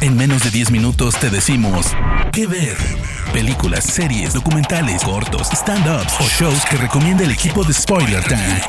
En menos de 10 minutos te decimos qué ver. Películas, series, documentales, cortos, stand-ups o shows que recomienda el equipo de Spoiler Time.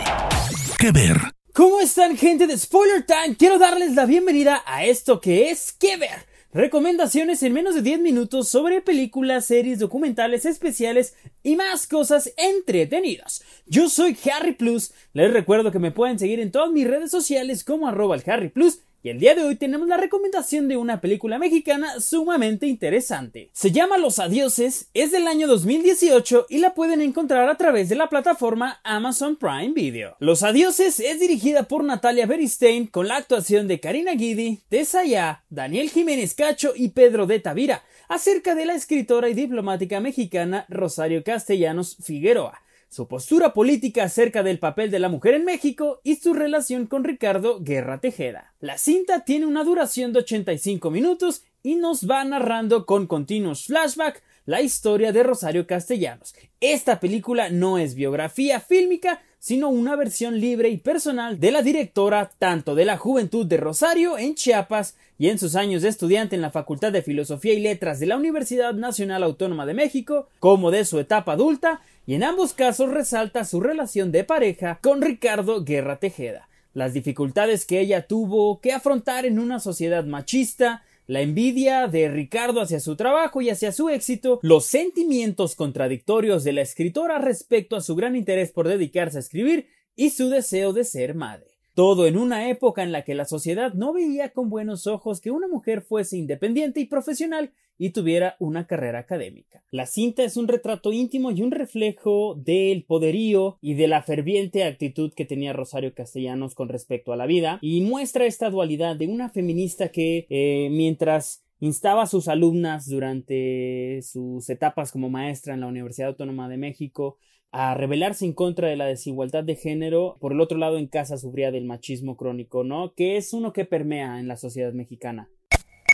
¿Qué ver? ¿Cómo están gente de Spoiler Time? Quiero darles la bienvenida a esto que es ¿Qué ver? Recomendaciones en menos de 10 minutos sobre películas, series, documentales especiales y más cosas entretenidas. Yo soy Harry Plus. Les recuerdo que me pueden seguir en todas mis redes sociales como arroba el Harry Plus y el día de hoy tenemos la recomendación de una película mexicana sumamente interesante. Se llama Los Adioses, es del año 2018 y la pueden encontrar a través de la plataforma Amazon Prime Video. Los Adioses es dirigida por Natalia Beristain con la actuación de Karina Guidi, Tesaya, Daniel Jiménez Cacho y Pedro de Tavira, acerca de la escritora y diplomática mexicana Rosario Castellanos Figueroa su postura política acerca del papel de la mujer en México y su relación con Ricardo Guerra Tejeda. La cinta tiene una duración de 85 minutos y nos va narrando con continuos flashbacks la historia de Rosario Castellanos. Esta película no es biografía fílmica, sino una versión libre y personal de la directora tanto de la juventud de Rosario en Chiapas y en sus años de estudiante en la Facultad de Filosofía y Letras de la Universidad Nacional Autónoma de México, como de su etapa adulta, y en ambos casos resalta su relación de pareja con Ricardo Guerra Tejeda, las dificultades que ella tuvo que afrontar en una sociedad machista, la envidia de Ricardo hacia su trabajo y hacia su éxito, los sentimientos contradictorios de la escritora respecto a su gran interés por dedicarse a escribir y su deseo de ser madre. Todo en una época en la que la sociedad no veía con buenos ojos que una mujer fuese independiente y profesional y tuviera una carrera académica. La cinta es un retrato íntimo y un reflejo del poderío y de la ferviente actitud que tenía Rosario Castellanos con respecto a la vida y muestra esta dualidad de una feminista que eh, mientras instaba a sus alumnas durante sus etapas como maestra en la Universidad Autónoma de México a rebelarse en contra de la desigualdad de género, por el otro lado en casa sufría del machismo crónico, ¿no? Que es uno que permea en la sociedad mexicana.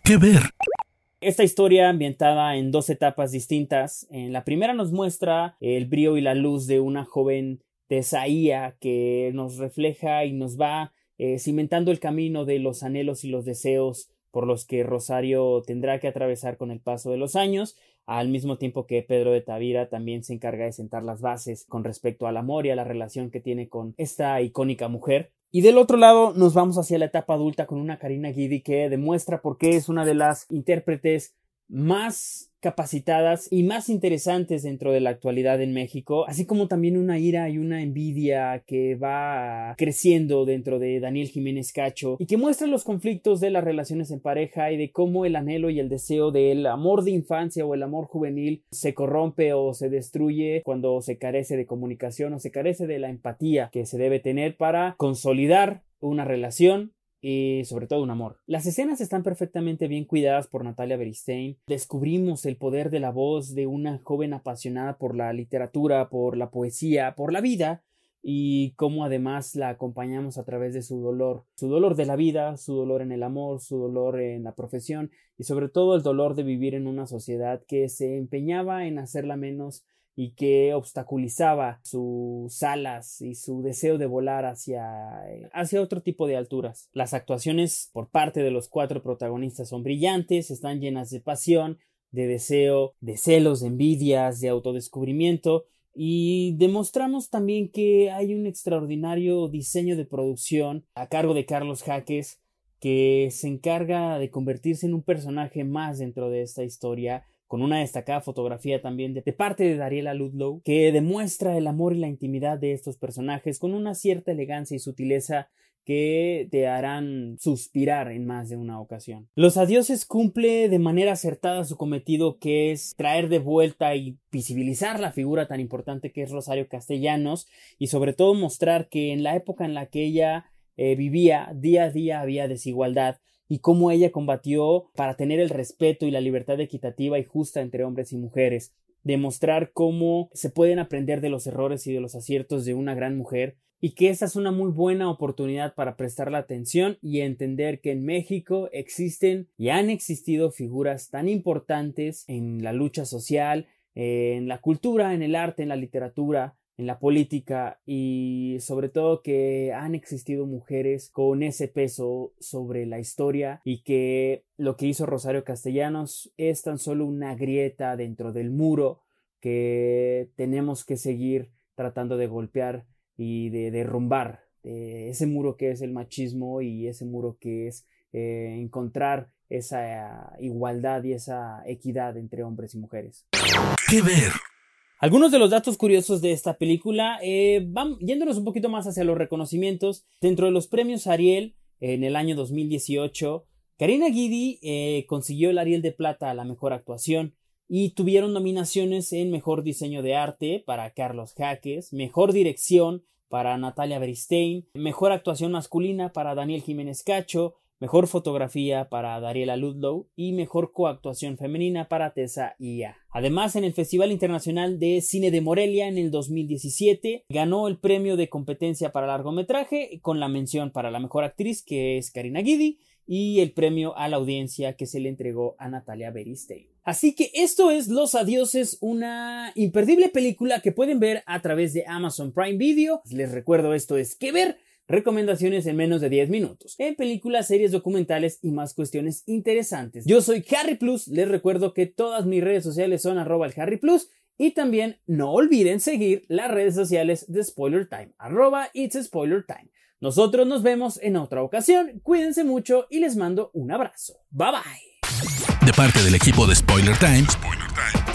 ¿Qué ver? Esta historia ambientada en dos etapas distintas. En la primera nos muestra el brío y la luz de una joven tesaía que nos refleja y nos va eh, cimentando el camino de los anhelos y los deseos por los que Rosario tendrá que atravesar con el paso de los años, al mismo tiempo que Pedro de Tavira también se encarga de sentar las bases con respecto al amor y a la relación que tiene con esta icónica mujer. Y del otro lado nos vamos hacia la etapa adulta con una Karina Guidi que demuestra por qué es una de las intérpretes más capacitadas y más interesantes dentro de la actualidad en México, así como también una ira y una envidia que va creciendo dentro de Daniel Jiménez Cacho y que muestra los conflictos de las relaciones en pareja y de cómo el anhelo y el deseo del amor de infancia o el amor juvenil se corrompe o se destruye cuando se carece de comunicación o se carece de la empatía que se debe tener para consolidar una relación y sobre todo un amor. Las escenas están perfectamente bien cuidadas por Natalia Beristain. Descubrimos el poder de la voz de una joven apasionada por la literatura, por la poesía, por la vida y cómo además la acompañamos a través de su dolor, su dolor de la vida, su dolor en el amor, su dolor en la profesión y sobre todo el dolor de vivir en una sociedad que se empeñaba en hacerla menos y que obstaculizaba sus alas y su deseo de volar hacia, hacia otro tipo de alturas. Las actuaciones por parte de los cuatro protagonistas son brillantes, están llenas de pasión, de deseo, de celos, de envidias, de autodescubrimiento y demostramos también que hay un extraordinario diseño de producción a cargo de Carlos Jaques que se encarga de convertirse en un personaje más dentro de esta historia con una destacada fotografía también de, parte de Dariela Ludlow, que demuestra el amor y la intimidad de estos personajes con una cierta elegancia y sutileza que te harán suspirar en más de una ocasión. Los Adioses cumple de manera acertada su cometido que es traer de vuelta y visibilizar la figura tan importante que es Rosario Castellanos y sobre todo mostrar que en la época en la que ella eh, vivía día a día había desigualdad y cómo ella combatió para tener el respeto y la libertad equitativa y justa entre hombres y mujeres, demostrar cómo se pueden aprender de los errores y de los aciertos de una gran mujer y que esta es una muy buena oportunidad para prestar la atención y entender que en México existen y han existido figuras tan importantes en la lucha social, en la cultura, en el arte, en la literatura, en la política y sobre todo que han existido mujeres con ese peso sobre la historia y que lo que hizo Rosario Castellanos es tan solo una grieta dentro del muro que tenemos que seguir tratando de golpear y de derrumbar ese muro que es el machismo y ese muro que es eh, encontrar esa igualdad y esa equidad entre hombres y mujeres. ¿Qué ver? Algunos de los datos curiosos de esta película eh, van yéndonos un poquito más hacia los reconocimientos. Dentro de los premios Ariel en el año 2018, Karina Guidi eh, consiguió el Ariel de Plata a la mejor actuación y tuvieron nominaciones en Mejor Diseño de Arte para Carlos Jaques, Mejor Dirección para Natalia Beristein, Mejor Actuación Masculina para Daniel Jiménez Cacho, Mejor Fotografía para Dariela Ludlow y Mejor Coactuación Femenina para Tessa Ia. Además, en el Festival Internacional de Cine de Morelia en el 2017, ganó el premio de competencia para largometraje con la mención para la mejor actriz que es Karina Guidi y el premio a la audiencia que se le entregó a Natalia Beristein. Así que esto es Los Adioses, una imperdible película que pueden ver a través de Amazon Prime Video. Les recuerdo esto es que ver recomendaciones en menos de 10 minutos, en películas, series, documentales y más cuestiones interesantes. Yo soy Harry Plus, les recuerdo que todas mis redes sociales son arroba el Harry Plus y también no olviden seguir las redes sociales de Spoiler Time, arroba It's Spoiler Time. Nosotros nos vemos en otra ocasión, cuídense mucho y les mando un abrazo. Bye bye. De parte del equipo de Spoiler Time,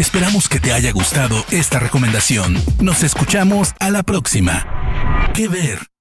esperamos que te haya gustado esta recomendación. Nos escuchamos a la próxima. ¿Qué ver?